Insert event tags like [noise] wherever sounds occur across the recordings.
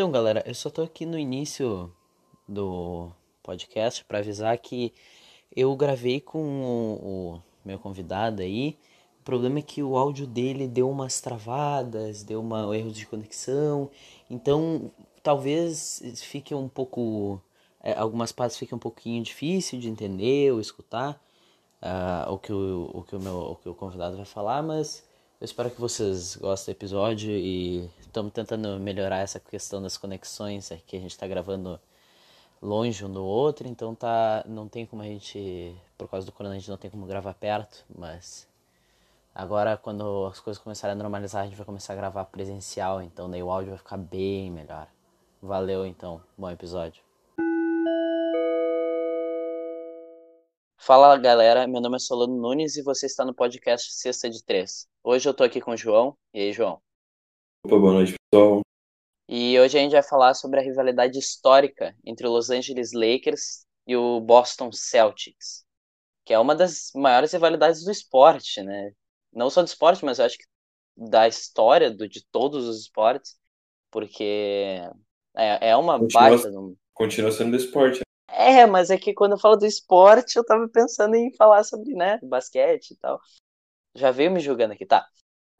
Então, galera, eu só tô aqui no início do podcast para avisar que eu gravei com o, o, meu convidado aí. O problema é que o áudio dele deu umas travadas, deu uma erro de conexão. Então, talvez fique um pouco é, algumas partes fiquem um pouquinho difícil de entender ou escutar uh, o que o, o que o meu o que o convidado vai falar, mas eu espero que vocês gostem do episódio e estamos tentando melhorar essa questão das conexões, é que a gente está gravando longe um do outro, então tá, não tem como a gente, por causa do corona, a gente não tem como gravar perto, mas agora quando as coisas começarem a normalizar, a gente vai começar a gravar presencial, então daí o áudio vai ficar bem melhor. Valeu então, bom episódio. Fala galera, meu nome é Solano Nunes e você está no podcast Sexta de Três. Hoje eu tô aqui com o João. E aí, João? Opa, boa noite, pessoal. E hoje a gente vai falar sobre a rivalidade histórica entre o Los Angeles Lakers e o Boston Celtics, que é uma das maiores rivalidades do esporte, né? Não só do esporte, mas eu acho que da história do, de todos os esportes, porque é, é uma continua, baita. Continua sendo do esporte. É, mas é que quando eu falo do esporte, eu tava pensando em falar sobre, né, basquete e tal. Já veio me julgando aqui, tá?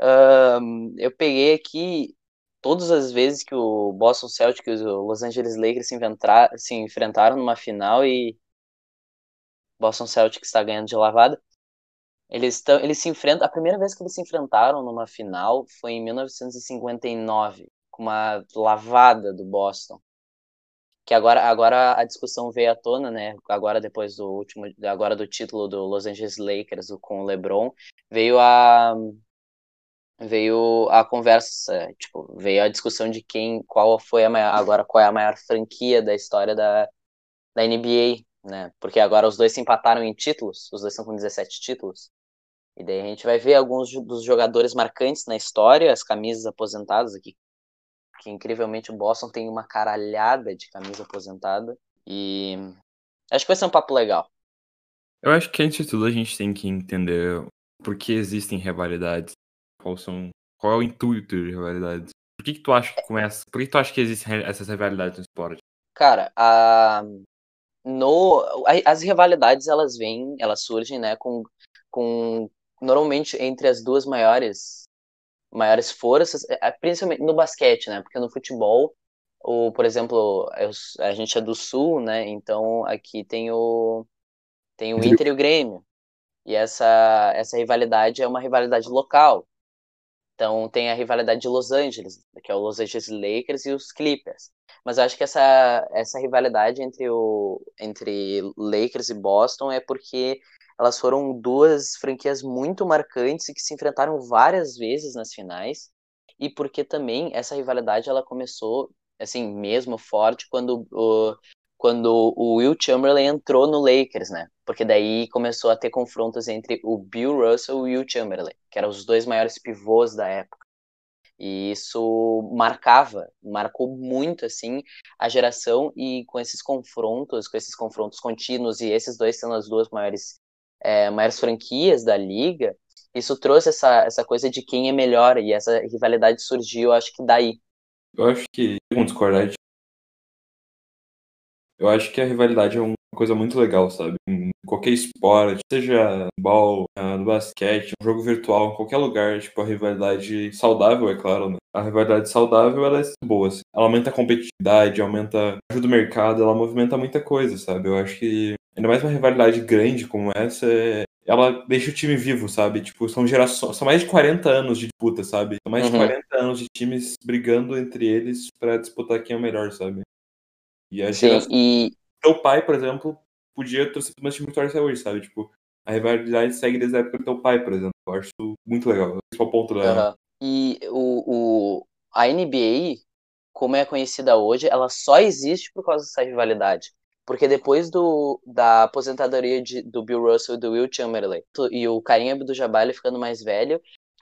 Um, eu peguei aqui todas as vezes que o Boston Celtics e o Los Angeles Lakers se, se enfrentaram numa final e Boston Celtics está ganhando de lavada. Eles, tão, eles se enfrentam. A primeira vez que eles se enfrentaram numa final foi em 1959, com uma lavada do Boston que agora, agora a discussão veio à tona, né? Agora depois do último, agora do título do Los Angeles Lakers com o LeBron, veio a veio a conversa, tipo, veio a discussão de quem, qual foi a maior, agora qual é a maior franquia da história da, da NBA, né? Porque agora os dois se empataram em títulos, os dois são com 17 títulos. E daí a gente vai ver alguns dos jogadores marcantes na história, as camisas aposentadas aqui, que incrivelmente o Boston tem uma caralhada de camisa aposentada. E acho que vai ser um papo legal. Eu acho que antes de tudo a gente tem que entender por que existem rivalidades, qual são, qual é o intuito de rivalidades. Por que, que tu acha que começa? Por que, que tu acha que existem essas rivalidades no esporte? Cara, a no as rivalidades elas vêm, elas surgem, né, com com normalmente entre as duas maiores maiores forças, é, é, principalmente no basquete, né? Porque no futebol, o, por exemplo, eu, a gente é do Sul, né? Então aqui tem o tem o Inter e o Grêmio. E essa essa rivalidade é uma rivalidade local. Então tem a rivalidade de Los Angeles, que é o Los Angeles Lakers e os Clippers. Mas eu acho que essa essa rivalidade entre o entre Lakers e Boston é porque elas foram duas franquias muito marcantes e que se enfrentaram várias vezes nas finais. E porque também essa rivalidade ela começou assim mesmo forte quando o quando o Will Chamberlain entrou no Lakers, né? Porque daí começou a ter confrontos entre o Bill Russell e o Will Chamberlain, que eram os dois maiores pivôs da época. E isso marcava, marcou muito assim a geração e com esses confrontos, com esses confrontos contínuos e esses dois sendo as duas maiores é, maiores franquias da liga, isso trouxe essa, essa coisa de quem é melhor e essa rivalidade surgiu, acho que daí. Eu acho que, vamos discordar, eu acho que a rivalidade é uma coisa muito legal, sabe? Qualquer esporte, seja futebol, ah, no basquete, um jogo virtual, em qualquer lugar, tipo, a rivalidade saudável, é claro, né? A rivalidade saudável, ela é boa, assim. Ela aumenta a competitividade, aumenta, ajuda o mercado, ela movimenta muita coisa, sabe? Eu acho que ainda mais uma rivalidade grande como essa, é... ela deixa o time vivo, sabe? Tipo, são gerações, são mais de 40 anos de disputa, sabe? São mais uhum. de 40 anos de times brigando entre eles para disputar quem é o melhor, sabe? E a Sim, geração... e teu pai, por exemplo, podia torcer pro meu time que torce hoje, sabe? Tipo, a rivalidade segue desde a época do teu pai, por exemplo. Eu acho muito legal. Esse é o ponto da. Uhum. E o, o, a NBA, como é conhecida hoje, ela só existe por causa dessa rivalidade. Porque depois do, da aposentadoria de, do Bill Russell e do Will Chamberlain e o Karim Abdul-Jabbar ficando mais velho,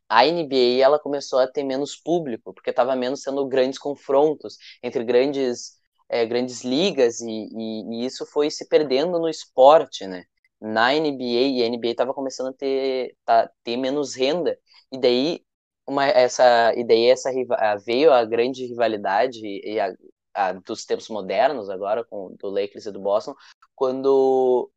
a NBA ela começou a ter menos público, porque estava menos sendo grandes confrontos entre grandes, é, grandes ligas e, e, e, isso foi se perdendo no esporte, né? Na NBA e a NBA estava começando a ter, tá, ter menos renda e daí uma, essa e daí essa veio a grande rivalidade e a, a, dos tempos modernos agora, com do Lakers e do Boston, quando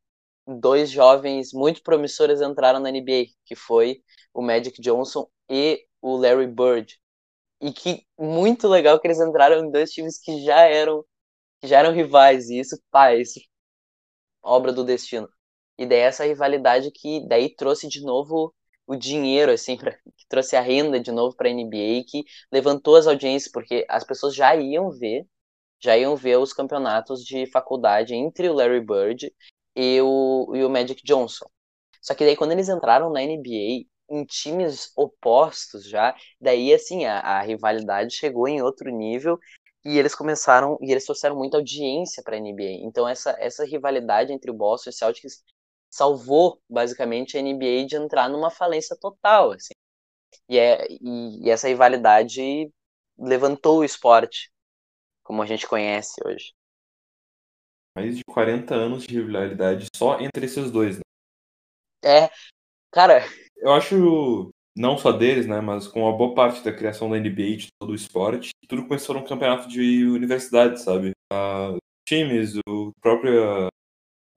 dois jovens muito promissores entraram na NBA, que foi o Magic Johnson e o Larry Bird. E que muito legal que eles entraram em dois times que já eram que já eram rivais, e isso, pá, isso obra do destino. E daí essa rivalidade que daí trouxe de novo o dinheiro, assim, pra, que trouxe a renda de novo para a NBA, que levantou as audiências, porque as pessoas já iam ver, já iam ver os campeonatos de faculdade entre o Larry Bird e o, e o Magic Johnson. Só que daí quando eles entraram na NBA, em times opostos já, daí assim, a, a rivalidade chegou em outro nível e eles começaram e eles trouxeram muita audiência para a NBA. Então essa essa rivalidade entre o Boston e o Celtics salvou basicamente a NBA de entrar numa falência total, assim. E, é, e, e essa rivalidade levantou o esporte como a gente conhece hoje. Mais de 40 anos de rivalidade só entre esses dois, né? É, cara. Eu acho, não só deles, né, mas com a boa parte da criação da NBA, de todo o esporte, tudo começou num campeonato de universidade, sabe? Uh, times, o próprio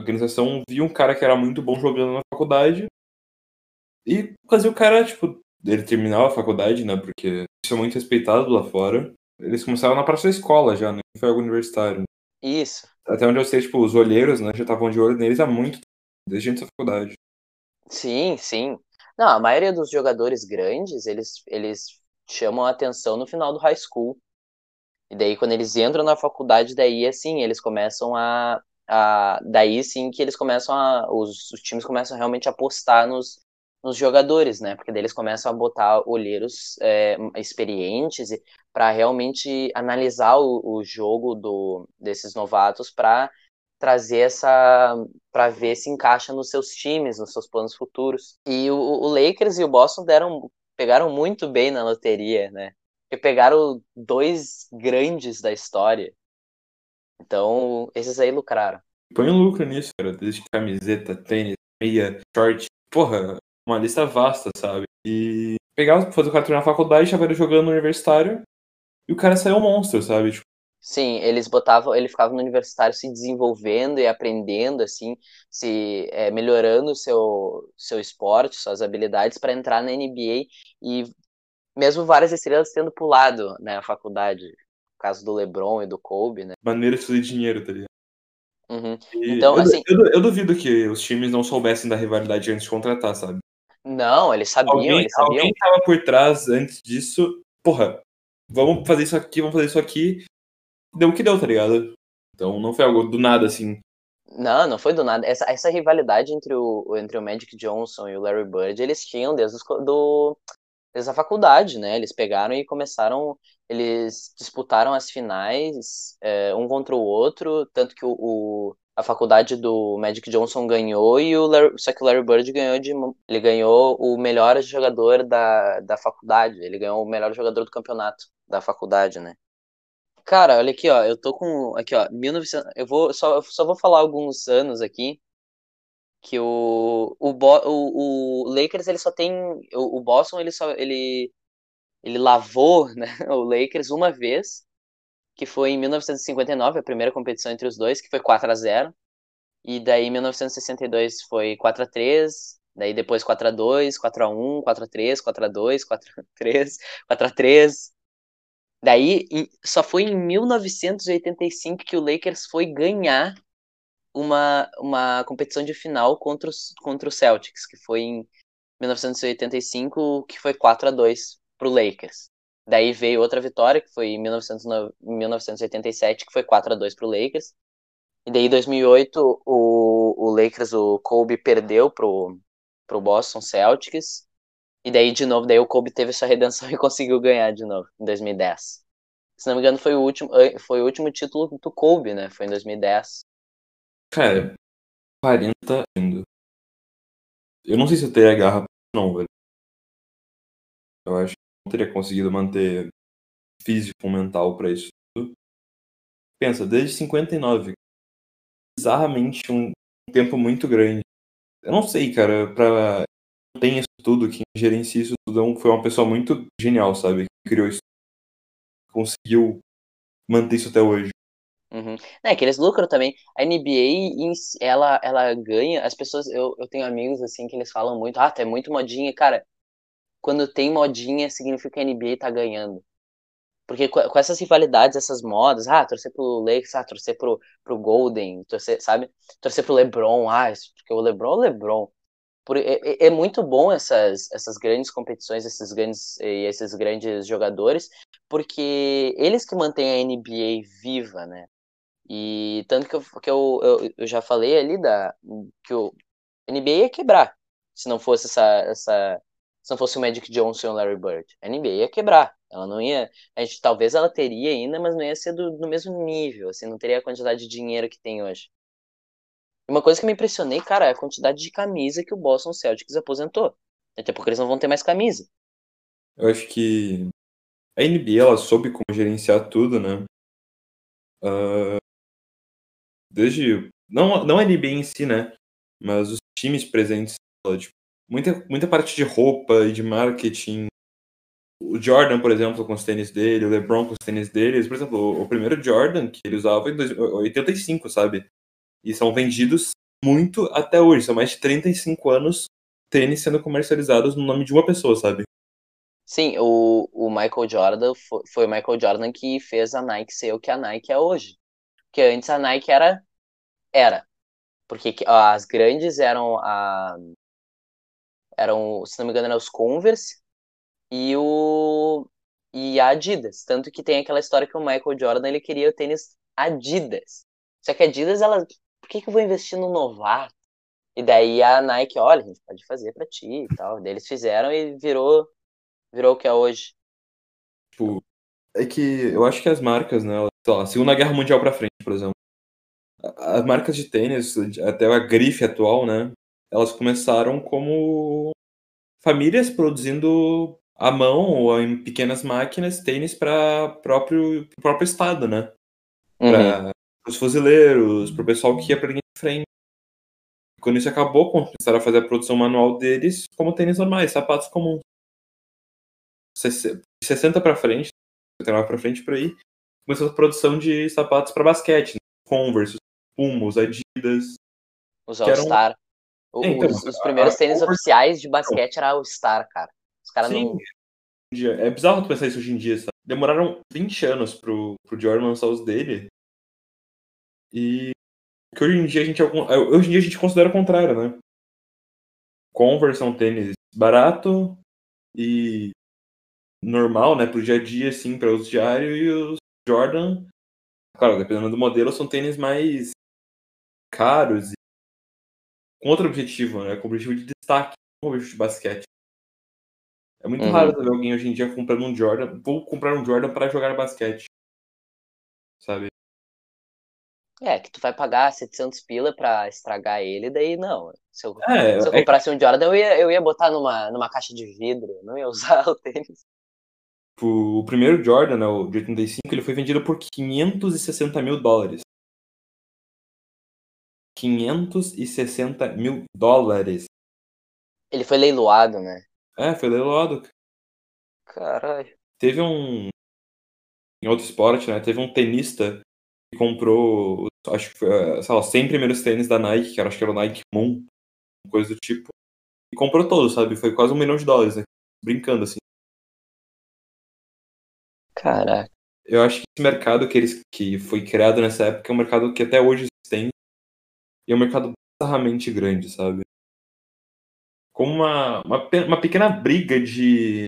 organização via um cara que era muito bom jogando na faculdade e fazia o cara, tipo, ele terminava a faculdade, né? Porque isso é muito respeitado lá fora. Eles começaram na da escola já, né? Foi algo universitário. Isso. Até onde eu sei, tipo, os olheiros, né? Já estavam de olho neles há muito desde antes da faculdade. Sim, sim. Não, a maioria dos jogadores grandes, eles, eles chamam a atenção no final do high school. E daí, quando eles entram na faculdade, daí, assim, eles começam a, ah, daí sim que eles começam a. Os, os times começam realmente a apostar nos, nos jogadores, né? Porque daí eles começam a botar olheiros é, experientes para realmente analisar o, o jogo do, desses novatos para trazer essa para ver se encaixa nos seus times, nos seus planos futuros. E o, o Lakers e o Boston deram pegaram muito bem na loteria, né? Porque pegaram dois grandes da história. Então, esses aí lucraram. Põe um lucro nisso, cara. Desde camiseta, tênis, meia, short. Porra, uma lista vasta, sabe? E pegava, fazer o cara na faculdade, já ele jogando no universitário. E o cara saiu um monstro, sabe? Tipo, Sim, eles botavam, ele ficava no universitário se desenvolvendo e aprendendo, assim, se é, melhorando o seu, seu esporte, suas habilidades para entrar na NBA e mesmo várias estrelas tendo pulado né, a faculdade caso do LeBron e do Kobe, né? Maneira de fazer dinheiro, tá ligado? Uhum. Então, eu, assim. Eu, eu, duvido que os times não soubessem da rivalidade antes de contratar, sabe? Não, eles sabiam, alguém, eles sabiam. Alguém tava por trás antes disso. Porra, vamos fazer isso aqui, vamos fazer isso aqui. Deu o que deu, tá ligado? Então não foi algo do nada, assim. Não, não foi do nada. Essa, essa rivalidade entre o, entre o Magic Johnson e o Larry Bird, eles tinham desde, do, desde a faculdade, né? Eles pegaram e começaram eles disputaram as finais é, um contra o outro, tanto que o, o, a faculdade do Magic Johnson ganhou e o Larry, só que o Larry Bird ganhou de ele ganhou o melhor jogador da, da faculdade, ele ganhou o melhor jogador do campeonato da faculdade, né? Cara, olha aqui, ó, eu tô com aqui, ó, 1900, eu vou só eu só vou falar alguns anos aqui que o o, o, o Lakers ele só tem o, o Boston ele só ele ele lavou [laughs] né, o Lakers uma vez, que foi em 1959, a primeira competição entre os dois, que foi 4 a 0 E daí em 1962 foi 4 a 3 daí depois 4 a 2 4 a 1 [laughs] Daí só foi em 1985 que o Lakers foi ganhar uma, uma competição de final contra, os, contra o Celtics, que foi em 1985, que foi 4 a 2 pro Lakers. Daí veio outra vitória, que foi em 1987, que foi 4 a 2 pro Lakers. E daí em 2008, o, o Lakers, o Kobe perdeu pro, pro Boston Celtics. E daí, de novo, daí o Kobe teve sua redenção [laughs] e conseguiu ganhar de novo, em 2010. Se não me engano, foi o último, foi o último título do Kobe, né? Foi em 2010. Cara, 40 indo. Eu não sei se eu teria garra não, velho. Eu acho não teria conseguido manter físico mental para isso tudo. Pensa, desde 59, bizarramente um tempo muito grande. Eu não sei, cara, pra tem tudo, quem gerencia isso tudo é foi uma pessoa muito genial, sabe? Que criou isso. Conseguiu manter isso até hoje. Uhum. É que eles lucram também. A NBA, ela, ela ganha. As pessoas, eu, eu tenho amigos assim que eles falam muito, ah, é muito modinha. Cara, quando tem modinha, significa que a NBA tá ganhando. Porque com, essas rivalidades, essas modas, ah, torcer pro Lakers, ah, torcer pro, pro Golden, torcer, sabe? Torcer pro LeBron, ah, porque o LeBron é o LeBron. Por, é, é, é, muito bom essas, essas grandes competições, esses grandes, esses grandes jogadores, porque eles que mantêm a NBA viva, né? E tanto que eu, que eu, eu, eu já falei ali da, que o NBA ia quebrar se não fosse essa, essa se não fosse o Magic Johnson e o Larry Bird. A NBA ia quebrar. Ela não ia. A gente, talvez ela teria ainda, mas não ia ser do, do mesmo nível, assim, não teria a quantidade de dinheiro que tem hoje. Uma coisa que me impressionei, cara, é a quantidade de camisa que o Boston Celtics aposentou. Até porque eles não vão ter mais camisa. Eu acho que a NBA ela soube como gerenciar tudo, né? Uh, desde não não a NBA em si, né? Mas os times presentes, tipo, muita muita parte de roupa e de marketing. O Jordan, por exemplo, com os tênis dele, o LeBron com os tênis dele, por exemplo, o primeiro Jordan que ele usava em 85, sabe? E são vendidos muito até hoje. São mais de 35 anos tênis sendo comercializados no nome de uma pessoa, sabe? Sim, o, o Michael Jordan foi, foi o Michael Jordan que fez a Nike ser o que a Nike é hoje. Porque antes a Nike era. Era. Porque as grandes eram a. Eram, se não me engano, eram os Converse e o. E a Adidas. Tanto que tem aquela história que o Michael Jordan ele queria o tênis Adidas. Só que a Adidas, ela por que, que eu vou investir no novato? E daí a Nike, olha, a gente pode fazer para ti e tal. Daí eles fizeram e virou, virou o que é hoje. Tipo, é que eu acho que as marcas, né, sei lá, Segunda Guerra Mundial pra frente, por exemplo, as marcas de tênis, até a grife atual, né, elas começaram como famílias produzindo à mão ou em pequenas máquinas tênis para próprio próprio estado, né? Uhum os fuzileiros, pro pessoal que ia pra linha de frente. Quando isso acabou, começaram a fazer a produção manual deles como tênis normais, sapatos comuns. 60 para frente, 79 para frente por aí, começou a produção de sapatos para basquete, né? Converse, Pumos, Adidas. Os All-Star. É, então, os, os, primeiros tênis oficiais de basquete era o Star, cara. Os caras não. É bizarro tu pensar isso hoje em dia, sabe? Demoraram 20 anos pro, pro Jordan lançar os dele. E que hoje em dia a gente hoje em dia a gente considera o contrário, né? Converse é um tênis barato e normal, né, pro dia a dia assim, para uso diário e os Jordan, claro, dependendo do modelo, são tênis mais caros e com outro objetivo, né, com objetivo de destaque, com objetivo de basquete. É muito uhum. raro ver alguém hoje em dia comprando um Jordan, vou comprar um Jordan para jogar basquete. Sabe? É, que tu vai pagar 700 pila pra estragar ele, daí não. Se eu, é, se eu é comprasse é... um Jordan, eu ia, eu ia botar numa, numa caixa de vidro, não ia [laughs] usar o tênis. O primeiro Jordan, né, o de 85, ele foi vendido por 560 mil dólares. 560 mil dólares. Ele foi leiloado, né? É, foi leiloado. Caralho. Teve um. Em outro esporte, né? Teve um tenista comprou acho que foi, eh, sei lá, 100 primeiros tênis da Nike, que acho que era o Nike Moon, coisa do tipo. E comprou todos, sabe? Foi quase um milhão de dólares, né? Brincando, assim. Caraca. Eu acho que esse mercado que, eles, que foi criado nessa época é um mercado que até hoje tem. E é um mercado bizarramente grande, sabe? Como uma, uma, uma pequena briga de.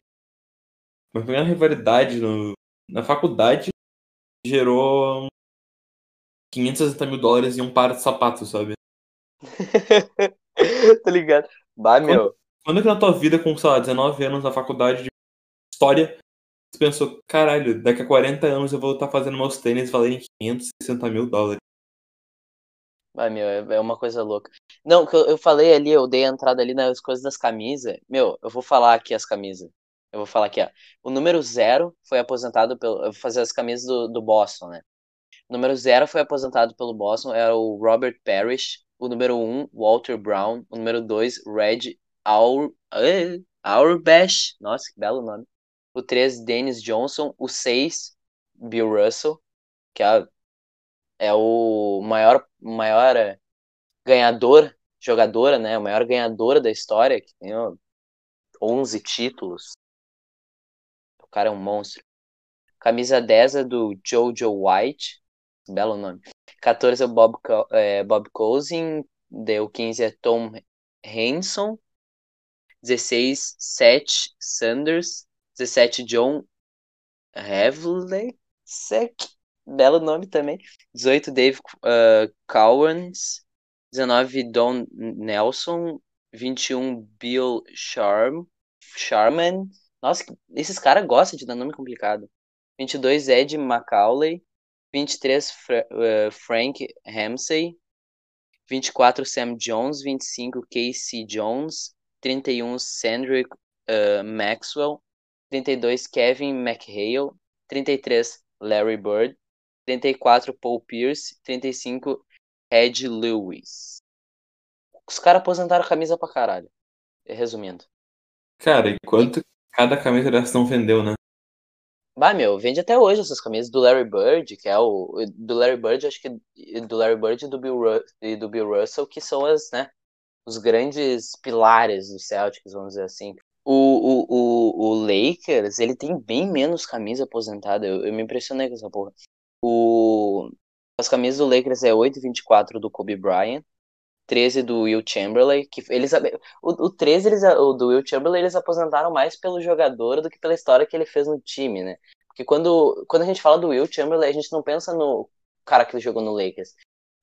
Uma pequena rivalidade no, na faculdade gerou 560 mil dólares em um par de sapatos, sabe? [laughs] tá ligado? Bah, meu. Quando, quando que na tua vida, com, sei lá, 19 anos na faculdade de história, você pensou, caralho, daqui a 40 anos eu vou estar fazendo meus tênis valerem 560 mil dólares. Ai, meu, é, é uma coisa louca. Não, que eu, eu falei ali, eu dei a entrada ali nas coisas das camisas. Meu, eu vou falar aqui as camisas. Eu vou falar aqui, ó. O número zero foi aposentado pelo. Eu vou fazer as camisas do, do Boston, né? Número 0 foi aposentado pelo Boston, era o Robert Parrish. O número 1, um, Walter Brown. O número 2, Red Aur... Uh, Auerbach. Nossa, que belo nome. O 3, Dennis Johnson. O 6, Bill Russell. Que é é o maior, maior ganhador, jogadora, né? O maior ganhadora da história, que tem 11 títulos. O cara é um monstro. Camisa 10 é do Jojo White. Belo nome. 14 é o Bob, é, Bob Cousin. Deu 15 é Tom Hanson. 16, Seth Sanders. 17, John Havlicek. Belo nome também. 18, Dave uh, Cowens. 19, Don Nelson. 21, Bill Sharm, Sharman. Nossa, esses caras gostam de dar nome complicado. 22, Ed McCauley. 23, Fra uh, Frank Ramsey. 24, Sam Jones. 25, Casey Jones. 31, Sandrick uh, Maxwell. 32, Kevin McHale. 33, Larry Bird. 34, Paul Pierce. 35, Ed Lewis. Os caras aposentaram a camisa pra caralho. Resumindo. Cara, e quanto cada camisa dessa não vendeu, né? Bah, meu, vende até hoje essas camisas do Larry Bird, que é o. Do Larry Bird, acho que. Do Larry Bird e do Bill, Ru e do Bill Russell, que são as, né? Os grandes pilares do Celtics, vamos dizer assim. O, o, o, o Lakers, ele tem bem menos camisa aposentada. Eu, eu me impressionei com essa porra. O, as camisas do Lakers é 8,24 do Kobe Bryant. 13 do Will Chamberlain, que eles o, o 13 eles, o do Will Chamberlain eles aposentaram mais pelo jogador do que pela história que ele fez no time, né? Porque quando, quando a gente fala do Will Chamberlain, a gente não pensa no cara que ele jogou no Lakers.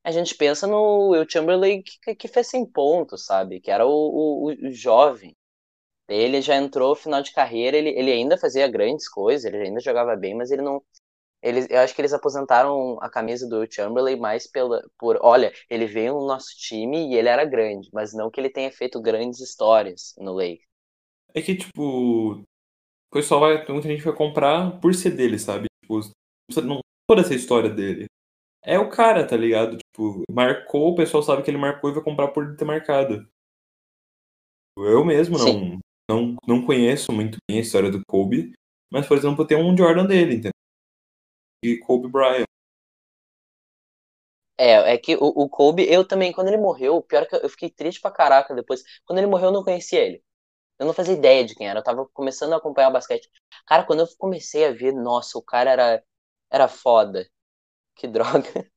A gente pensa no Will Chamberlain que, que fez 100 pontos, sabe? Que era o, o, o jovem. Ele já entrou final de carreira, ele, ele ainda fazia grandes coisas, ele ainda jogava bem, mas ele não, eles, eu acho que eles aposentaram a camisa do Chamberlain mais pela, por, olha, ele veio no nosso time e ele era grande, mas não que ele tenha feito grandes histórias no Lakers. É que, tipo, o pessoal vai, muita gente vai comprar por ser dele, sabe? Tipo, não toda essa história dele. É o cara, tá ligado? Tipo, marcou, o pessoal sabe que ele marcou e vai comprar por ter marcado. Eu mesmo não, não, não conheço muito bem a história do Kobe, mas, por exemplo, tem um Jordan dele, entendeu? E Kobe Bryant. É, é que o, o Kobe, eu também, quando ele morreu, pior que eu fiquei triste pra caraca depois. Quando ele morreu, eu não conhecia ele. Eu não fazia ideia de quem era. Eu tava começando a acompanhar o basquete. Cara, quando eu comecei a ver, nossa, o cara era, era foda. Que [laughs] droga.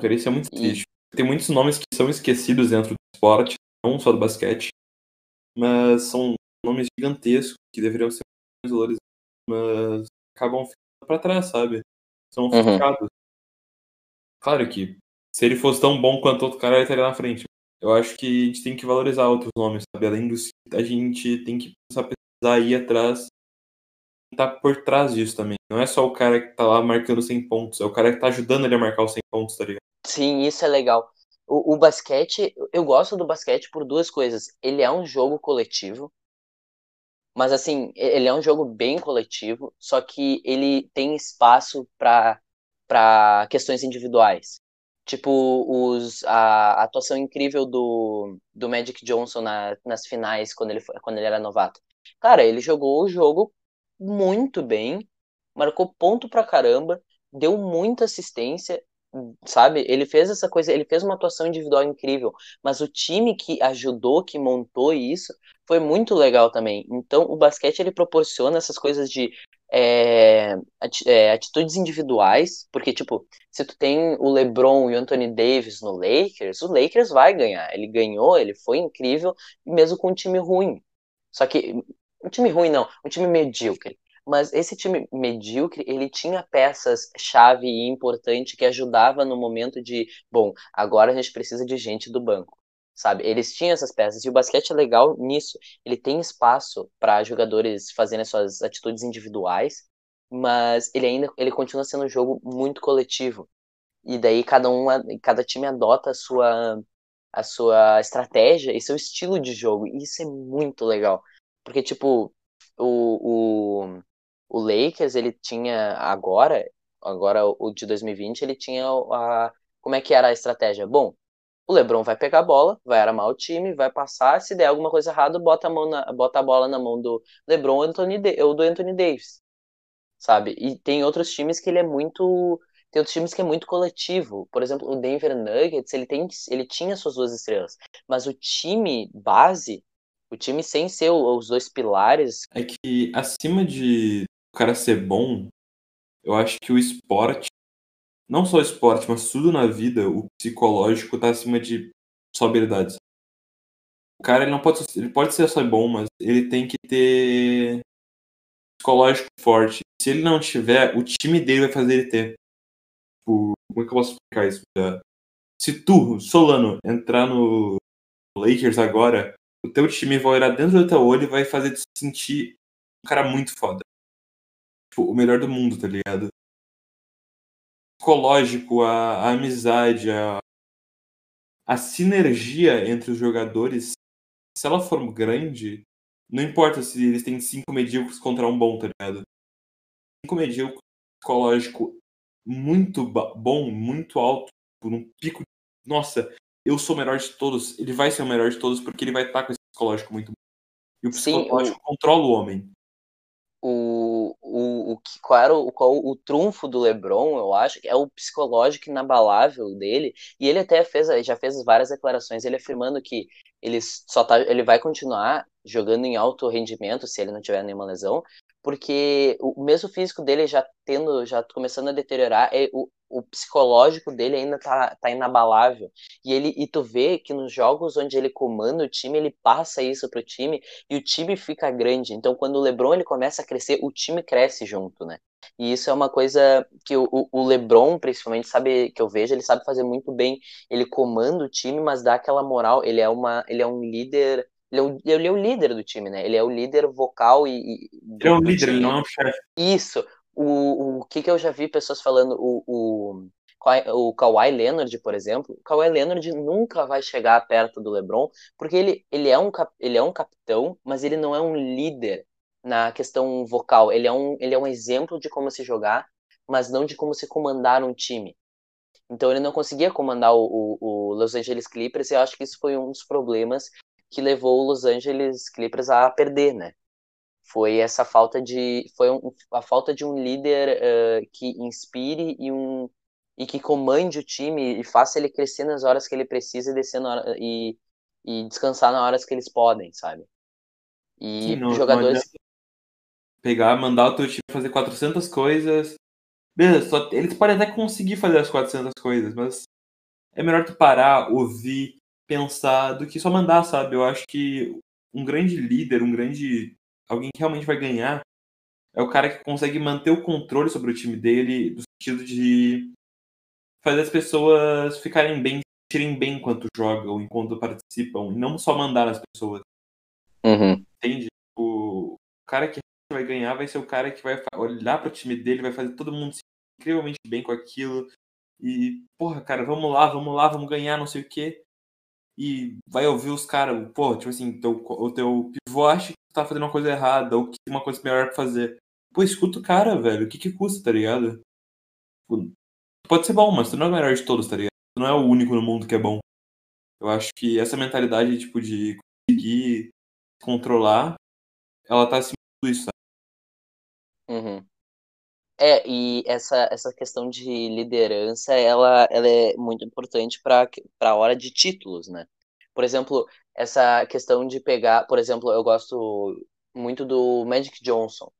Cara, isso é muito triste. E... Tem muitos nomes que são esquecidos dentro do esporte, não só do basquete, mas são nomes gigantescos que deveriam ser mais valorizados, mas acabam para trás, sabe? São uhum. focados. Claro que se ele fosse tão bom quanto outro cara, ele estaria na frente. Eu acho que a gente tem que valorizar outros nomes, sabe? Além do a gente tem que começar a pesquisar aí atrás tá por trás disso também. Não é só o cara que tá lá marcando 100 pontos, é o cara que tá ajudando ele a marcar os 100 pontos, tá ligado? Sim, isso é legal. O, o basquete, eu gosto do basquete por duas coisas. Ele é um jogo coletivo, mas assim, ele é um jogo bem coletivo, só que ele tem espaço para para questões individuais. Tipo, os, a, a, atuação incrível do, do Magic Johnson na, nas finais, quando ele, quando ele era novato. Cara, ele jogou o jogo muito bem, marcou ponto pra caramba, deu muita assistência, sabe? Ele fez essa coisa, ele fez uma atuação individual incrível, mas o time que ajudou, que montou isso, foi muito legal também. Então, o basquete ele proporciona essas coisas de é, atitudes individuais, porque, tipo, se tu tem o LeBron e o Anthony Davis no Lakers, o Lakers vai ganhar. Ele ganhou, ele foi incrível, mesmo com um time ruim. Só que, um time ruim não, um time medíocre. Mas esse time medíocre, ele tinha peças-chave e importante que ajudava no momento de, bom, agora a gente precisa de gente do banco sabe? Eles tinham essas peças e o basquete é legal nisso. Ele tem espaço para jogadores fazerem suas atitudes individuais, mas ele ainda ele continua sendo um jogo muito coletivo. E daí cada um, cada time adota a sua a sua estratégia e seu estilo de jogo. E isso é muito legal. Porque tipo, o, o, o Lakers, ele tinha agora, agora o de 2020, ele tinha a como é que era a estratégia? Bom, o LeBron vai pegar a bola, vai armar o time, vai passar. Se der alguma coisa errada, bota a, mão na, bota a bola na mão do LeBron ou, Anthony, ou do Anthony Davis. Sabe? E tem outros times que ele é muito. Tem outros times que é muito coletivo. Por exemplo, o Denver Nuggets, ele, tem, ele tinha suas duas estrelas. Mas o time base, o time sem ser os dois pilares. É que acima de o cara ser bom, eu acho que o esporte, não só esporte, mas tudo na vida, o psicológico tá acima de só habilidades. O cara ele não pode, ele pode ser só bom, mas ele tem que ter psicológico forte. Se ele não tiver, o time dele vai fazer ele ter. Tipo, como é que eu posso explicar isso? Se tu, Solano, entrar no Lakers agora, o teu time vai olhar dentro do teu olho e vai fazer te sentir um cara muito foda. Tipo, o melhor do mundo, tá ligado? Psicológico, a, a amizade, a, a sinergia entre os jogadores se ela for grande, não importa se eles têm cinco medíocres contra um bom, tá ligado? Cinco medíocres psicológico muito bom, muito alto, por um pico. Nossa, eu sou o melhor de todos. Ele vai ser o melhor de todos porque ele vai estar com esse psicológico muito bom. E o psicológico Sim, o... controla o homem o, o, o que, qual era o, qual, o trunfo do LeBron, eu acho, é o psicológico inabalável dele, e ele até fez, já fez várias declarações, ele afirmando que ele só tá, ele vai continuar jogando em alto rendimento se ele não tiver nenhuma lesão, porque o mesmo físico dele já tendo, já começando a deteriorar, é, o, o psicológico dele ainda tá, tá inabalável. E ele e tu vê que nos jogos onde ele comanda o time, ele passa isso pro time e o time fica grande. Então quando o LeBron ele começa a crescer, o time cresce junto, né? E isso é uma coisa que o, o LeBron, principalmente, sabe que eu vejo, ele sabe fazer muito bem. Ele comanda o time, mas dá aquela moral, ele é uma ele é um líder ele é, o, ele é o líder do time, né? Ele é o líder vocal e. ele é um líder, time. ele não é um chefe. Isso. O, o que, que eu já vi pessoas falando, o, o, o Kawhi Leonard, por exemplo, o Kawhi Leonard nunca vai chegar perto do LeBron, porque ele, ele, é um, ele é um capitão, mas ele não é um líder na questão vocal. Ele é um, ele é um exemplo de como se jogar, mas não de como se comandar um time. Então ele não conseguia comandar o, o, o Los Angeles Clippers e eu acho que isso foi um dos problemas que levou o Los Angeles Clippers a perder, né? Foi essa falta de, foi um, a falta de um líder uh, que inspire e um e que comande o time e faça ele crescer nas horas que ele precisa e descer na hora, e, e descansar nas horas que eles podem, sabe? E Sim, não, jogadores não pegar, mandar o teu time fazer 400 coisas. Beleza, só, eles podem até conseguir fazer as 400 coisas, mas é melhor tu parar, ouvir, pensar do que só mandar, sabe? Eu acho que um grande líder, um grande. alguém que realmente vai ganhar é o cara que consegue manter o controle sobre o time dele, no sentido de fazer as pessoas ficarem bem, sentirem bem enquanto jogam, enquanto participam, e não só mandar as pessoas. Uhum. Entende? O cara que vai ganhar vai ser o cara que vai olhar para o time dele, vai fazer todo mundo se incrivelmente bem com aquilo. E, porra, cara, vamos lá, vamos lá, vamos ganhar, não sei o quê e vai ouvir os caras, pô, tipo assim, teu, o teu pivô acha que tu tá fazendo uma coisa errada ou que tem uma coisa melhor pra fazer. Pô, escuta o cara, velho. O que que custa, tá ligado? Tipo, pode ser bom, mas tu não é o melhor de todos, tá ligado? Tu não é o único no mundo que é bom. Eu acho que essa mentalidade, tipo, de conseguir controlar, ela tá de tudo isso, sabe? Uhum. É, e essa, essa questão de liderança, ela, ela é muito importante para a hora de títulos, né? Por exemplo, essa questão de pegar, por exemplo, eu gosto muito do Magic Johnson.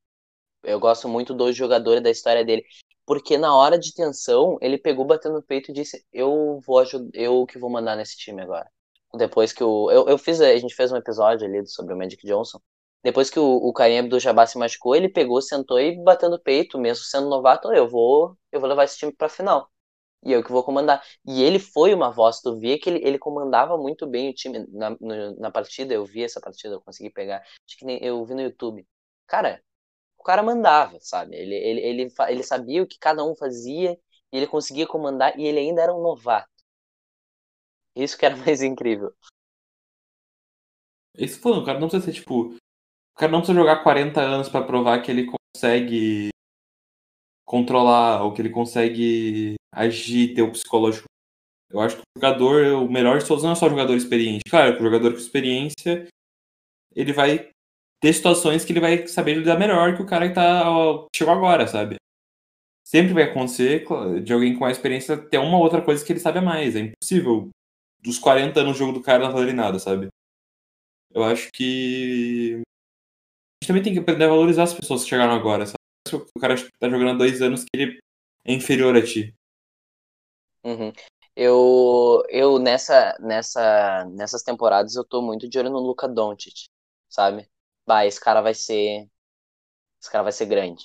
Eu gosto muito do jogador e da história dele, porque na hora de tensão, ele pegou batendo no peito e disse: "Eu vou eu que vou mandar nesse time agora". Depois que o eu, eu fiz, a gente fez um episódio ali sobre o Magic Johnson depois que o, o Karim Abdul-Jabbar se machucou, ele pegou, sentou e bateu no peito, mesmo sendo novato, eu vou, eu vou levar esse time para final. E eu que vou comandar. E ele foi uma voz, tu via que ele, ele comandava muito bem o time na, no, na partida, eu vi essa partida, eu consegui pegar, acho que nem, eu vi no YouTube. Cara, o cara mandava, sabe? Ele, ele, ele, ele sabia o que cada um fazia, e ele conseguia comandar, e ele ainda era um novato. Isso que era [laughs] mais incrível. Esse o cara não precisa ser, tipo, cara não precisa jogar 40 anos para provar que ele consegue controlar ou que ele consegue agir, ter o psicológico. Eu acho que o jogador, o melhor de todos, não é só o jogador experiente. Claro, o jogador com experiência, ele vai ter situações que ele vai saber lidar melhor que o cara que tá, chegou agora, sabe? sempre vai acontecer de alguém com mais experiência ter uma outra coisa que ele sabe a mais. É impossível dos 40 anos o jogo do cara não valer nada, sabe? Eu acho que. Gente também tem que aprender a valorizar as pessoas que chegaram agora, sabe? O cara tá jogando há dois anos que ele é inferior a ti. Uhum. Eu, eu nessa, nessa, nessas temporadas eu tô muito de olho no Luca Doncic, sabe? Bah, esse cara vai ser. Esse cara vai ser grande.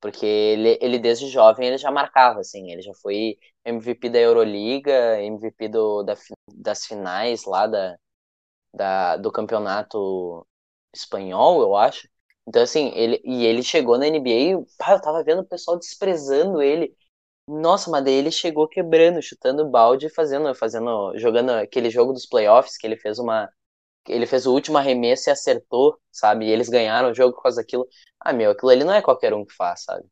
Porque ele, ele desde jovem ele já marcava, assim, ele já foi MVP da Euroliga, MVP do, da, das finais lá da, da, do campeonato espanhol, eu acho. Então, assim, ele, e ele chegou na NBA, pá, eu tava vendo o pessoal desprezando ele. Nossa, mas daí ele chegou quebrando, chutando balde, fazendo, fazendo, jogando aquele jogo dos playoffs, que ele fez uma. Ele fez o último arremesso e acertou, sabe? E eles ganharam o jogo por causa daquilo. Ah, meu, aquilo ali não é qualquer um que faz, sabe?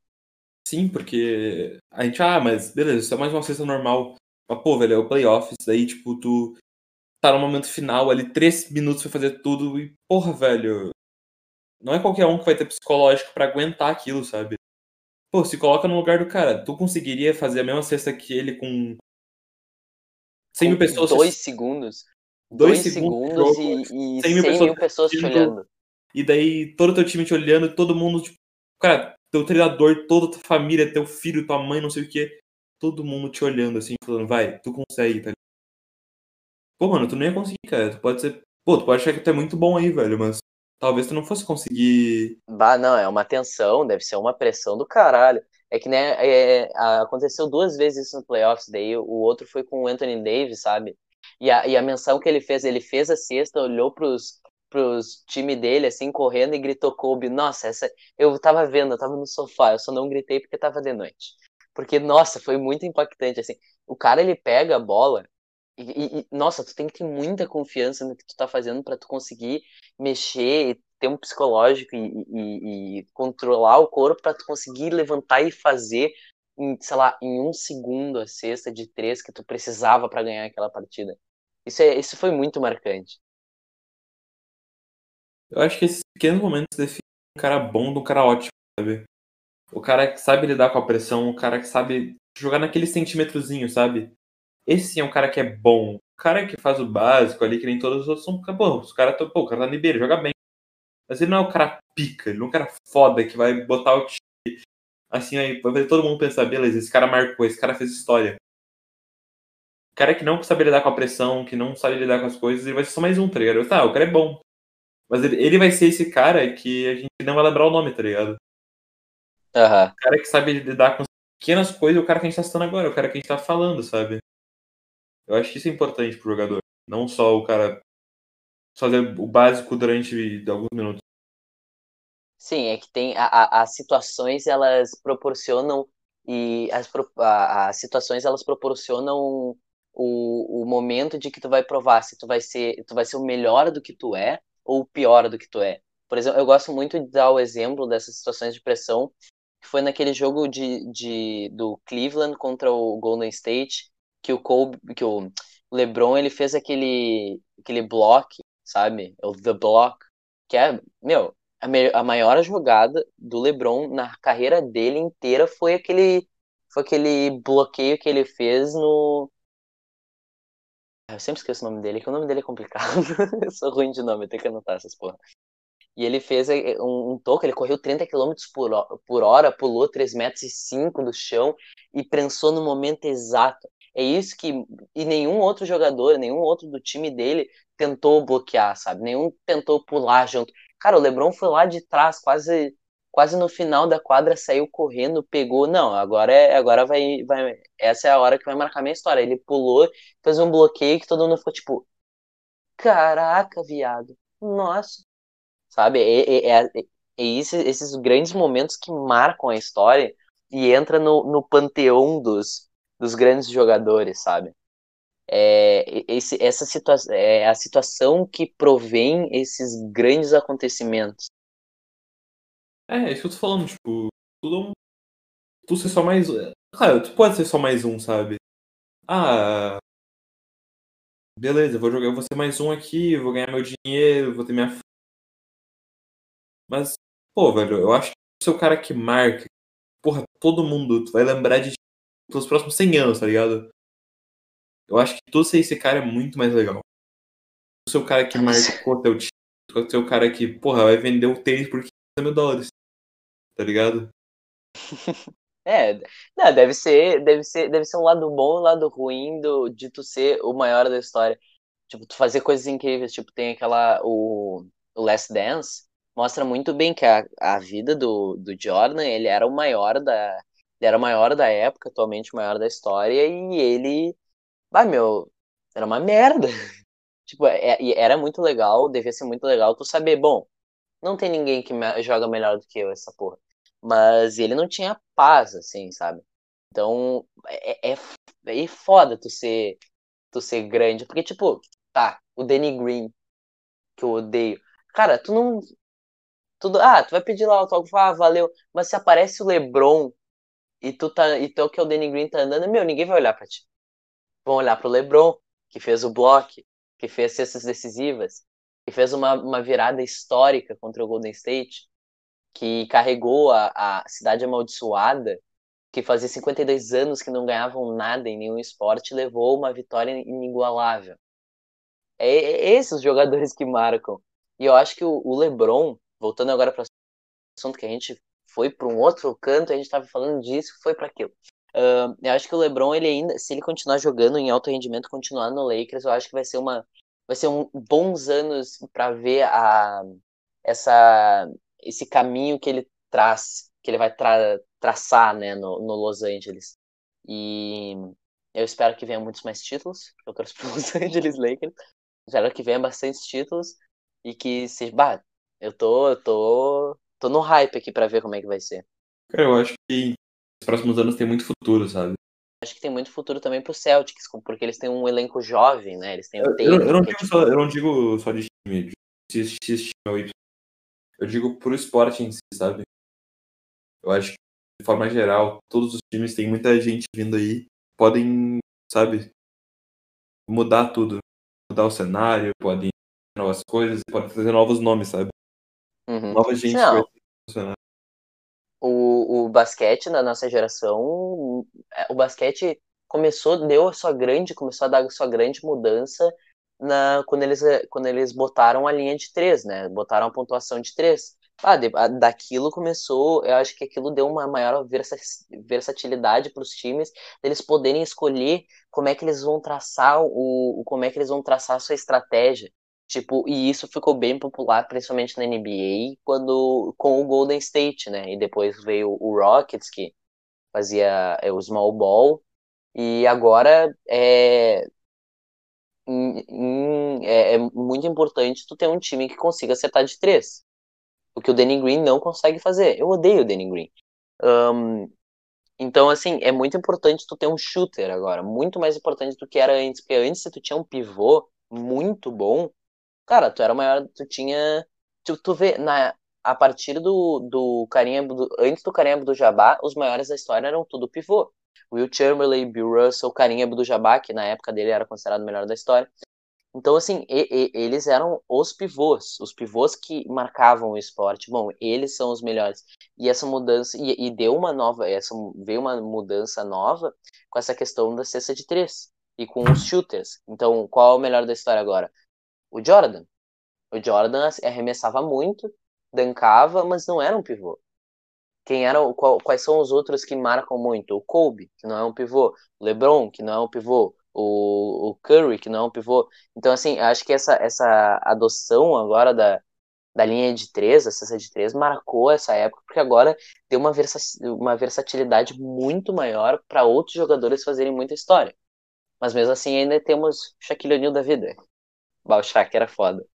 Sim, porque a gente, ah, mas beleza, isso é mais uma cesta normal. Mas, pô, velho, é o playoffs, daí, tipo, tu tá no momento final ali, três minutos pra fazer tudo e, porra, velho, não é qualquer um que vai ter psicológico para aguentar aquilo, sabe? Pô, se coloca no lugar do cara, tu conseguiria fazer a mesma cesta que ele com 100 mil pessoas? Dois segundos. Dois, dois segundos, segundos e, e 100 mil 100 pessoas, mil pessoas te olhando. E daí todo teu time te olhando, todo mundo, tipo, cara, teu treinador, toda tua família, teu filho, tua mãe, não sei o que, todo mundo te olhando assim, falando, vai, tu consegue, tá Pô, mano, tu não ia conseguir, cara. Tu pode ser. Pô, tu pode achar que tu é muito bom aí, velho, mas talvez tu não fosse conseguir. Bah, não, é uma tensão, deve ser uma pressão do caralho. É que, né, é, aconteceu duas vezes isso no playoffs, daí o outro foi com o Anthony Davis, sabe? E a, e a menção que ele fez, ele fez a cesta, olhou pros, pros time dele, assim, correndo e gritou Kobe. Nossa, essa. Eu tava vendo, eu tava no sofá, eu só não gritei porque tava de noite. Porque, nossa, foi muito impactante, assim. O cara, ele pega a bola e, e, nossa, tu tem que ter muita confiança no que tu tá fazendo para tu conseguir mexer, ter um psicológico e, e, e controlar o corpo para tu conseguir levantar e fazer, em, sei lá, em um segundo a cesta de três que tu precisava para ganhar aquela partida. Isso, é, isso foi muito marcante. Eu acho que esses pequenos momentos definem um cara bom do cara ótimo, sabe? O cara que sabe lidar com a pressão, o cara que sabe jogar naquele centímetrozinho, sabe? Esse sim é um cara que é bom. O cara que faz o básico ali, que nem todos os outros são. Pô, os cara, pô, o cara tá na joga bem. Mas ele não é o cara pica, ele não é um cara foda que vai botar o time. Assim, aí vai fazer todo mundo pensar, beleza, esse cara marcou, esse cara fez história. O cara que não sabe lidar com a pressão, que não sabe lidar com as coisas, ele vai ser só mais um, tá ligado? Tá, o cara é bom. Mas ele, ele vai ser esse cara que a gente não vai lembrar o nome, tá ligado? Uhum. O cara que sabe lidar com pequenas coisas, o cara que a gente tá citando agora, o cara que a gente tá falando, sabe? Eu acho que isso é importante pro jogador. Não só o cara fazer o básico durante alguns minutos. Sim, é que tem as situações elas proporcionam e as, as situações elas proporcionam o, o momento de que tu vai provar se tu vai ser tu vai ser o melhor do que tu é ou o pior do que tu é. Por exemplo, eu gosto muito de dar o exemplo dessas situações de pressão que foi naquele jogo de, de do Cleveland contra o Golden State que o Kobe, que o LeBron ele fez aquele aquele block, sabe? O the block, que é, meu, a, me, a maior jogada do LeBron na carreira dele inteira foi aquele foi aquele bloqueio que ele fez no eu sempre esqueço o nome dele, que o nome dele é complicado. [laughs] eu sou ruim de nome, eu tenho que anotar essas porra. E ele fez eh, um, um toque, ele correu 30 km por por hora, pulou 3 metros 5 do chão e prensou no momento exato. É isso que. E nenhum outro jogador, nenhum outro do time dele tentou bloquear, sabe? Nenhum tentou pular junto. Cara, o Lebron foi lá de trás, quase quase no final da quadra, saiu correndo, pegou. Não, agora é, agora vai, vai. Essa é a hora que vai marcar minha história. Ele pulou, fez um bloqueio que todo mundo ficou tipo. Caraca, viado. Nossa. Sabe? É, é, é, é esses, esses grandes momentos que marcam a história e entra no, no panteão dos, dos grandes jogadores, sabe? É, esse, essa situação é a situação que provém esses grandes acontecimentos. É, é isso que eu tô falando, tipo, tudo é um. Tu ser só mais. Claro, tu pode ser só mais um, sabe? Ah. Beleza, vou jogar, vou ser mais um aqui, vou ganhar meu dinheiro, vou ter minha. Mas, pô, velho, eu acho que você é o cara que marca, porra, todo mundo vai lembrar de pelos próximos 100 anos, tá ligado? Eu acho que tu ser esse cara é muito mais legal. O seu cara que marcou teu time, o seu cara que, porra, vai vender o tênis por 50 mil dólares. Tá ligado? [laughs] É, não, deve ser, deve ser, deve ser um lado bom e um lado ruim do, de tu ser o maior da história. Tipo, tu fazer coisas incríveis, tipo, tem aquela, o, o Last Dance, mostra muito bem que a, a vida do, do Jordan, ele era o maior da, era maior da época, atualmente maior da história, e ele, vai meu, era uma merda. [laughs] tipo, é, era muito legal, devia ser muito legal tu saber, bom, não tem ninguém que joga melhor do que eu essa porra. Mas ele não tinha paz, assim, sabe? Então, é, é, é foda tu ser, tu ser grande. Porque, tipo, tá, o Danny Green, que eu odeio. Cara, tu não. Tudo, ah, tu vai pedir lá o autógrafo, ah, valeu. Mas se aparece o LeBron e tu tá. E tu que é o Danny Green tá andando, meu, ninguém vai olhar pra ti. Vão olhar pro LeBron, que fez o bloco, que fez cestas decisivas, que fez uma, uma virada histórica contra o Golden State que carregou a, a cidade amaldiçoada, que fazia 52 anos que não ganhavam nada em nenhum esporte, levou uma vitória inigualável. É, é esses os jogadores que marcam. E eu acho que o, o LeBron, voltando agora para o assunto que a gente foi para um outro canto, a gente estava falando disso, foi para aquilo. Uh, eu acho que o LeBron, ele ainda, se ele continuar jogando em alto rendimento, continuar no Lakers, eu acho que vai ser uma, vai ser um bons anos para ver a essa esse caminho que ele traz, que ele vai tra traçar, né, no, no Los Angeles. E eu espero que venha muitos mais títulos, [laughs] eu torço pro Los Angeles Lakers. Espero que venha bastante títulos e que se, bah, eu tô, eu tô, tô no hype aqui para ver como é que vai ser. Cara, eu acho que os próximos anos tem muito futuro, sabe? Acho que tem muito futuro também pro Celtics, porque eles têm um elenco jovem, né? Eles têm um eu, eu, eu, não digo tipo... só, eu não digo só de time, se, se esse time é o eu digo pro esporte em si, sabe? Eu acho que, de forma geral, todos os times têm muita gente vindo aí, podem, sabe, mudar tudo. Mudar o cenário, podem novas coisas, podem fazer novos nomes, sabe? Uhum. Nova gente Não. O, o basquete na nossa geração, é, o basquete começou, deu a sua grande, começou a dar a sua grande mudança na, quando, eles, quando eles botaram a linha de três, né? Botaram a pontuação de três. Ah, de, a, daquilo começou, eu acho que aquilo deu uma maior versa, versatilidade para os times, eles poderem escolher como é que eles vão traçar o, como é que eles vão traçar a sua estratégia. Tipo, e isso ficou bem popular, principalmente na NBA, quando com o Golden State, né? E depois veio o Rockets, que fazia é, o small ball, e agora é, é, é, muito importante tu ter um time que consiga acertar de três. O que o Danny Green não consegue fazer. Eu odeio o Danny Green. Um, então, assim, é muito importante tu ter um shooter agora. Muito mais importante do que era antes. Porque antes, se tu tinha um pivô muito bom, cara, tu era maior, tu tinha. Tu, tu vê, na, a partir do, do Carinha do, antes do Carinha do Jabá, os maiores da história eram tudo pivô. Will Chamberlain, Bill Russell, Karim Abdul-Jabbar, que na época dele era considerado o melhor da história. Então, assim, e, e, eles eram os pivôs, os pivôs que marcavam o esporte. Bom, eles são os melhores. E essa mudança, e, e, deu uma nova, essa, veio uma mudança nova com essa questão da cesta de três e com os shooters. Então, qual é o melhor da história agora? O Jordan. O Jordan arremessava muito, dancava, mas não era um pivô. Quem eram, qual, quais são os outros que marcam muito? O Kobe, que não é um pivô, o LeBron, que não é um pivô, o, o Curry, que não é um pivô. Então, assim, acho que essa, essa adoção agora da, da linha de três, a cesta de três, marcou essa época, porque agora deu uma, versa, uma versatilidade muito maior para outros jogadores fazerem muita história. Mas mesmo assim, ainda temos Shaquille O'Neal da vida. Shaq era foda.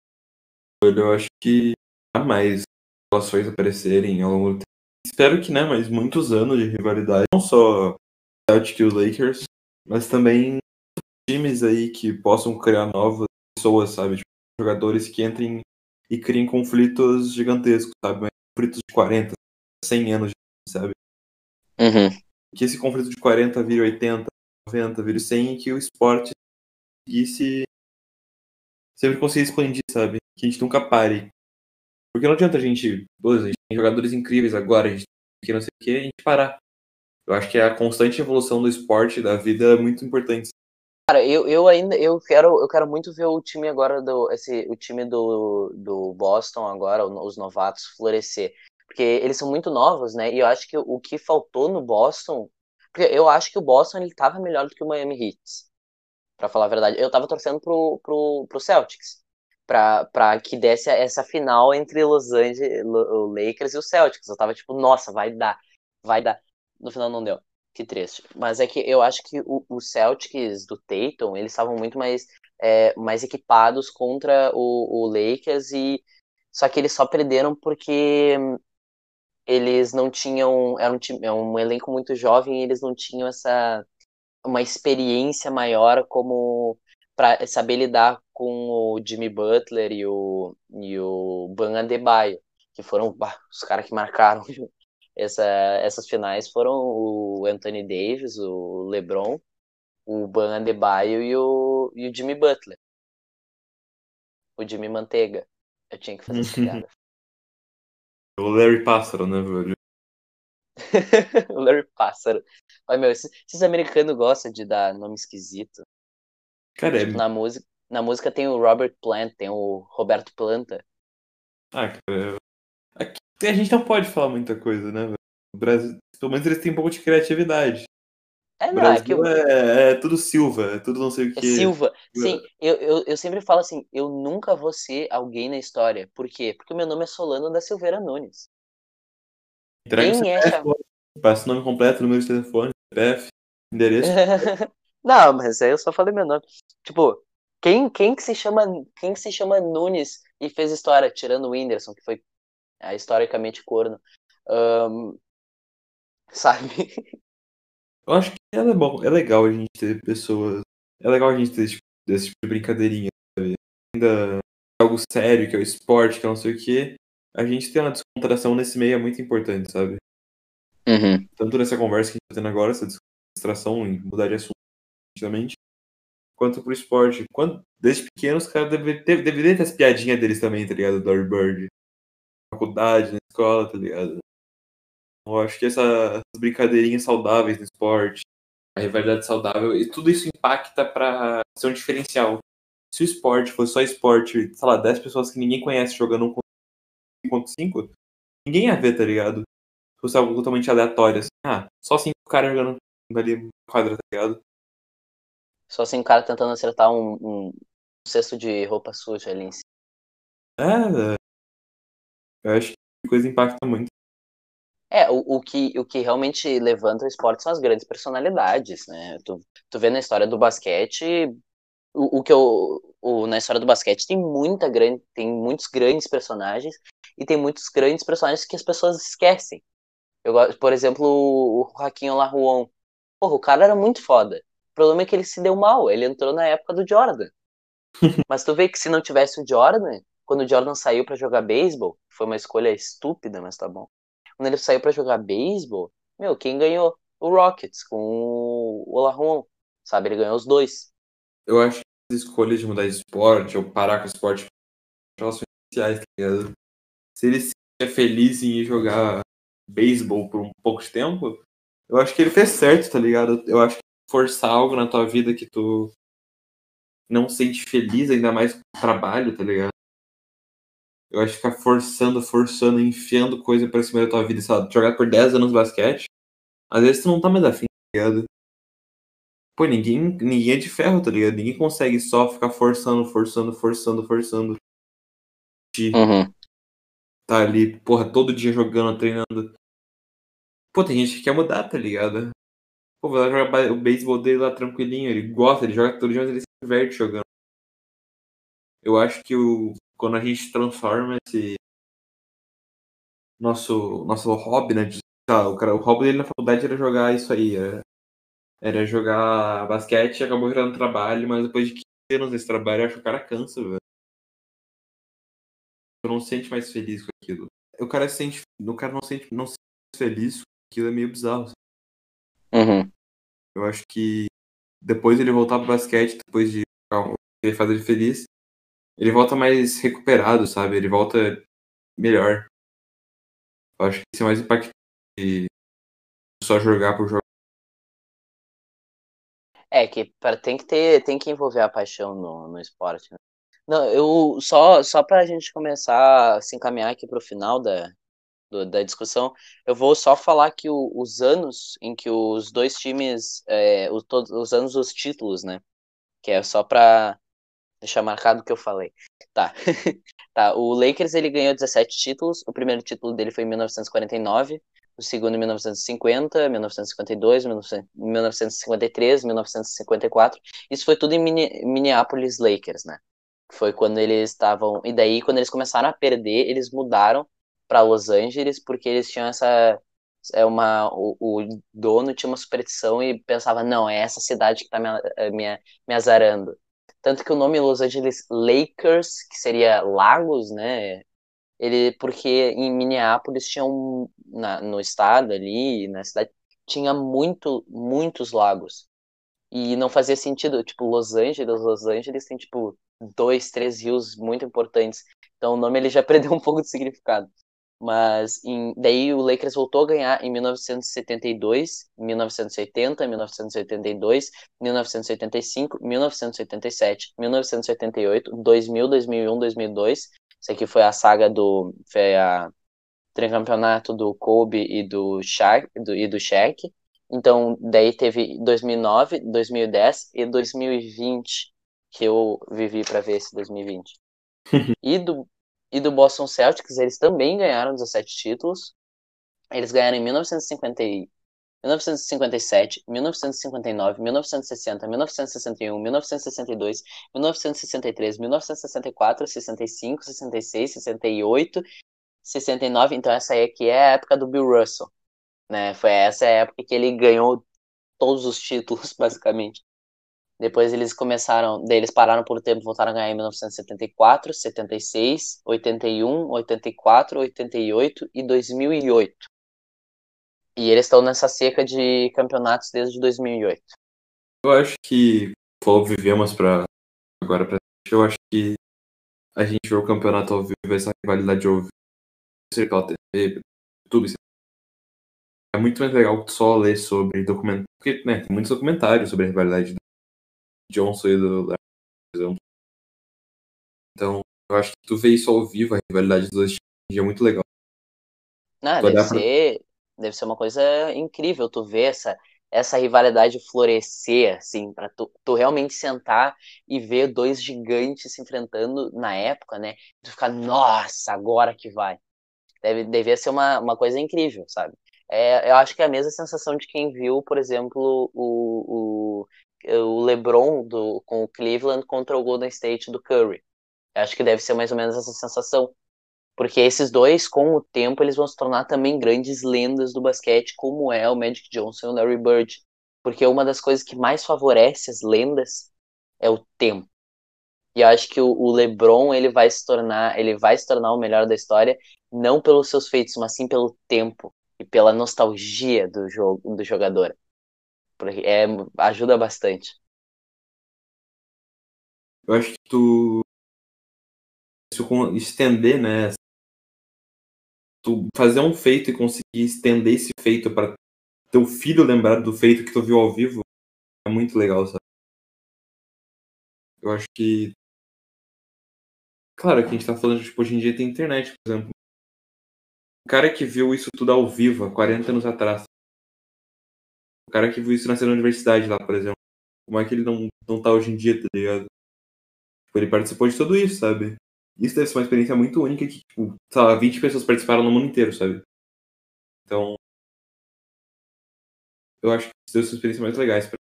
Eu acho que há mais relações aparecerem ao longo do espero que, né, mais muitos anos de rivalidade, não só Celtic e os Lakers, mas também times aí que possam criar novas pessoas, sabe? Tipo, jogadores que entrem e criem conflitos gigantescos, sabe? Conflitos de 40, 100 anos, sabe? Uhum. Que esse conflito de 40 vire 80, 90, vire 100 e que o esporte seguisse sempre conseguir expandir, sabe? Que a gente nunca pare. Porque não adianta a gente, a gente tem jogadores incríveis agora, a gente que não sei o que, a gente parar. Eu acho que a constante evolução do esporte da vida é muito importante. Cara, eu, eu ainda eu quero eu quero muito ver o time agora do esse o time do, do Boston agora os novatos florescer porque eles são muito novos né e eu acho que o que faltou no Boston porque eu acho que o Boston ele tava melhor do que o Miami Heat para falar a verdade eu tava torcendo pro, pro, pro Celtics para que desse essa final entre Los Angeles o Lakers e o Celtics. Eu tava tipo nossa vai dar vai dar. No final não deu. Que triste. Mas é que eu acho que os Celtics do Tatum, eles estavam muito mais, é, mais equipados contra o, o Lakers e só que eles só perderam porque eles não tinham era um, time, é um elenco muito jovem e eles não tinham essa uma experiência maior como para saber lidar com o Jimmy Butler e o e o Ban Adebayo que foram bah, os caras que marcaram [laughs] essa, essas finais foram o Anthony Davis, o LeBron, o Ban Adebayo e o, e o Jimmy Butler. O Jimmy Manteiga. Eu tinha que fazer [laughs] piada. O Larry Pássaro, né, velho? [laughs] o Larry Pássaro. Olha, meu, esses, esses americanos gostam de dar nome esquisito. Cara, tipo, é... na, música, na música tem o Robert Plant, tem o Roberto Planta. Ah, cara, a gente não pode falar muita coisa, né? O Brasil, pelo menos eles têm um pouco de criatividade. É, não, é eu... é, é, tudo Silva, é tudo não sei o que. É Silva. Sim, eu, eu, eu sempre falo assim, eu nunca vou ser alguém na história. Por quê? Porque o meu nome é Solano da Silveira Nunes. Entrega Quem é telefone, Passa o nome completo, número de telefone, CPF, endereço. [laughs] não, mas aí eu só falei meu nome. Tipo, quem, quem que se chama quem que se chama Nunes e fez história, tirando o Whindersson, que foi é, historicamente corno. Um, sabe? Eu acho que é bom, é legal a gente ter pessoas. É legal a gente ter esse, tipo, esse tipo de brincadeirinha, sabe? Ainda algo sério, que é o esporte, que é não sei o quê a gente ter uma descontração nesse meio é muito importante, sabe? Uhum. Tanto nessa conversa que a gente tá tendo agora, essa distração em mudar de assunto, justamente, quanto pro esporte. Quando, desde pequenos, os caras deveriam ter, deve ter as piadinhas deles também, tá ligado? Do Bird. Na faculdade, na escola, tá ligado? Eu acho que essas brincadeirinhas saudáveis no esporte, a rivalidade saudável, e tudo isso impacta para ser um diferencial. Se o esporte fosse só esporte, sei lá, 10 pessoas que ninguém conhece jogando um 1.5, ninguém ia ver, tá ligado? Tipo, se fosse algo totalmente aleatório, assim, ah, só cinco caras jogando ali quadra, tá ligado? Só cinco caras tentando acertar um, um cesto de roupa suja ali em cima. É, é. eu acho que coisa impacta muito. É, o, o, que, o que realmente levanta o esporte são as grandes personalidades, né? Tu, tu vê na história do basquete o, o que eu. O, na história do basquete tem muita grande. Tem muitos grandes personagens e tem muitos grandes personagens que as pessoas esquecem. Eu, por exemplo, o Joaquim Olajuwon. Porra, o cara era muito foda. O problema é que ele se deu mal. Ele entrou na época do Jordan. [laughs] Mas tu vê que se não tivesse o Jordan, quando o Jordan saiu para jogar beisebol, foi uma escolha estúpida, mas tá bom. Quando ele saiu para jogar beisebol, meu, quem ganhou? O Rockets, com o Olajuwon, sabe? Ele ganhou os dois. Eu acho escolhas de mudar de esporte ou parar com o esporte elas são tá ligado? Se ele se é feliz em ir jogar beisebol por um pouco de tempo, eu acho que ele fez certo, tá ligado? Eu acho que forçar algo na tua vida que tu não sente feliz, ainda mais com o trabalho, tá ligado? Eu acho que ficar forçando, forçando, enfiando coisa pra cima da tua vida, lá, jogar por 10 anos basquete, às vezes tu não tá mais afim, tá ligado? Pô, ninguém, ninguém é de ferro, tá ligado? Ninguém consegue só ficar forçando, forçando, forçando, forçando. Uhum. tá ali, porra, todo dia jogando, treinando. Pô, tem gente que quer mudar, tá ligado? Pô, vai lá jogar o beisebol dele lá tranquilinho, ele gosta, ele joga todo dia, mas ele se diverte jogando. Eu acho que o, quando a gente transforma esse nosso nosso hobby, né? De, tá, o, cara, o hobby dele na faculdade era jogar isso aí, era, era jogar basquete, acabou virando trabalho, mas depois de 15 anos desse trabalho, eu acho que o cara cansa, velho. Eu não se sente mais feliz com aquilo. O cara se sente, o cara não se sente, não se sente feliz com aquilo é meio bizarro. Uhum. Eu acho que depois ele voltar pro basquete, depois de ele fazer ele feliz, ele volta mais recuperado, sabe? Ele volta melhor. Eu acho que isso é mais impactante. só jogar por jogar. É, que pra, tem que ter, tem que envolver a paixão no, no esporte. Né? Não, eu só, só pra gente começar a se encaminhar aqui pro final da, do, da discussão, eu vou só falar que o, os anos em que os dois times, é, o, todos, os anos dos títulos, né? Que é só pra deixar marcado o que eu falei. Tá. [laughs] tá. O Lakers ele ganhou 17 títulos. O primeiro título dele foi em 1949, o segundo em 1950, 1952, 1953, 1954. Isso foi tudo em Minneapolis Lakers, né? Foi quando eles estavam. E daí, quando eles começaram a perder, eles mudaram para Los Angeles porque eles tinham essa é uma o, o, dono tinha uma superstição e pensava não é essa cidade que está me, eh, me, me azarando tanto que o nome Los Angeles Lakers que seria Lagos né ele porque em Minneapolis tinha um na, no estado ali na cidade tinha muito muitos lagos. E não fazia sentido tipo Los Angeles Los Angeles tem tipo dois três rios muito importantes. Então o nome ele já [laughs] perdeu um pouco de significado. Mas em, daí o Lakers voltou a ganhar em 1972, 1980, 1982, 1985, 1987, 1988, 2000, 2001, 2002. Isso aqui foi a saga do foi a tricampeonato do Kobe e do Shaq, do, e do Shaq. Então, daí teve 2009, 2010 e 2020 que eu vivi para ver esse 2020. [laughs] e do e do Boston Celtics, eles também ganharam 17 títulos. Eles ganharam em 1950, 1957, 1959, 1960, 1961, 1962, 1963, 1964, 65, 66, 68, 69. Então essa aí aqui é a época do Bill Russell, né? Foi essa época que ele ganhou todos os títulos, [laughs] basicamente. Depois eles começaram, eles pararam por tempo, voltaram a ganhar em 1974, 76, 81, 84, 88 e 2008. E eles estão nessa seca de campeonatos desde 2008. Eu acho que falou vivemos para agora eu acho que a gente vê o campeonato ao vivo, essa rivalidade ao vivo, pela TV, YouTube, é muito mais legal que só ler sobre documentários, porque né, tem muitos documentários sobre a rivalidade Johnson e do Larry. Então, eu acho que tu vê isso ao vivo, a rivalidade dos dois times é muito legal. Não, deve ser. Deve ser uma coisa incrível tu ver essa, essa rivalidade florescer, assim, pra tu, tu realmente sentar e ver dois gigantes se enfrentando na época, né? Tu ficar, nossa, agora que vai. Deve, devia ser uma, uma coisa incrível, sabe? É, eu acho que é a mesma sensação de quem viu, por exemplo, o, o o LeBron do, com o Cleveland contra o Golden State do Curry. Eu acho que deve ser mais ou menos essa sensação. Porque esses dois, com o tempo, eles vão se tornar também grandes lendas do basquete, como é o Magic Johnson e o Larry Bird. Porque uma das coisas que mais favorece as lendas é o tempo. E eu acho que o, LeBron ele vai se tornar, ele vai se tornar o melhor da história, não pelos seus feitos, mas sim pelo tempo e pela nostalgia do jogo do jogador porque é, ajuda bastante. Eu acho que tu se estender, né? Tu fazer um feito e conseguir estender esse feito para teu filho lembrar do feito que tu viu ao vivo é muito legal, sabe? Eu acho que Claro que a gente tá falando, tipo, hoje em dia tem internet, por exemplo. O cara que viu isso tudo ao vivo há 40 anos atrás, o cara que viu isso nascer na universidade lá, por exemplo. Como é que ele não, não tá hoje em dia, tá ligado? Tipo, ele participou de tudo isso, sabe? Isso deve ser uma experiência muito única que, tipo, sei lá, 20 pessoas participaram no mundo inteiro, sabe? Então. Eu acho que isso deve ser uma experiência mais legais pra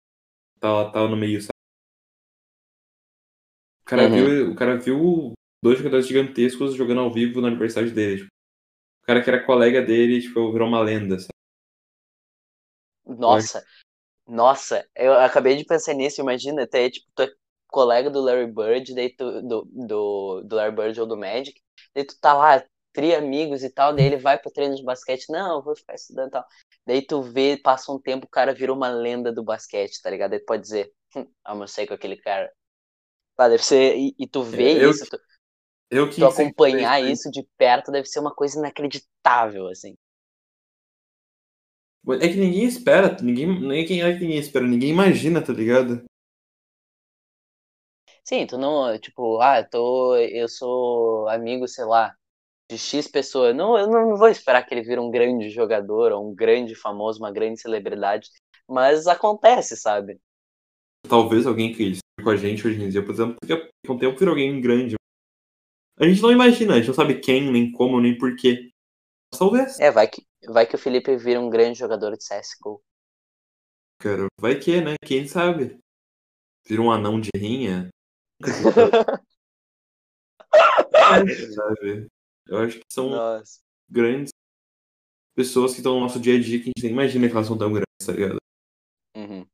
tá, tá no meio, sabe? O cara, uhum. viu, o cara viu dois jogadores gigantescos jogando ao vivo na universidade dele. Tipo, o cara que era colega dele, tipo, virou uma lenda, sabe? Nossa, nossa, eu acabei de pensar nisso, imagina, até tipo, tu colega do Larry Bird, daí tu, do, do, do Larry Bird ou do Magic, daí tu tá lá, tri amigos e tal, daí ele vai pro treino de basquete, não, vou ficar estudando e tal. Daí tu vê, passa um tempo, o cara vira uma lenda do basquete, tá ligado? Aí tu pode dizer, hum, almocei com aquele cara. Deve ser, e, e tu vê eu, isso, tu, eu que tu acompanhar isso de perto deve ser uma coisa inacreditável, assim. É que ninguém espera, ninguém, quem é que ninguém espera, ninguém imagina, tá ligado? Sim, tu não, tipo, ah, eu tô, eu sou amigo, sei lá, de X pessoa. Não, eu não vou esperar que ele vire um grande jogador, ou um grande famoso, uma grande celebridade, mas acontece, sabe? Talvez alguém que esteja com a gente hoje em dia, por exemplo, porque com o tempo vira alguém grande. A gente não imagina, a gente não sabe quem, nem como, nem porquê. Talvez. É, vai que, vai que o Felipe vira um grande jogador de CSGO. Cara, vai que, né? Quem sabe? Vira um anão de rinha. É? [laughs] Eu acho que são Nossa. grandes pessoas que estão no nosso dia a dia que a gente nem imagina que elas são tão grandes, tá ligado? Uhum.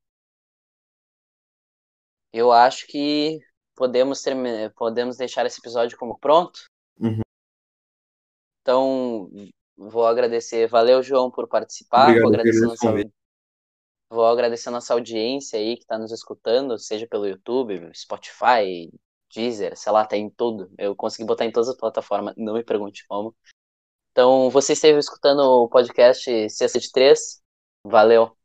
Eu acho que podemos, terminar, podemos deixar esse episódio como pronto. Uhum. Então, vou agradecer. Valeu, João, por participar. Obrigado, vou, agradecer nossa, vou agradecer a nossa audiência aí que está nos escutando, seja pelo YouTube, Spotify, Deezer, sei lá, tem tudo. Eu consegui botar em todas as plataformas, não me pergunte como. Então, você esteve escutando o podcast Sexta de Três. Valeu!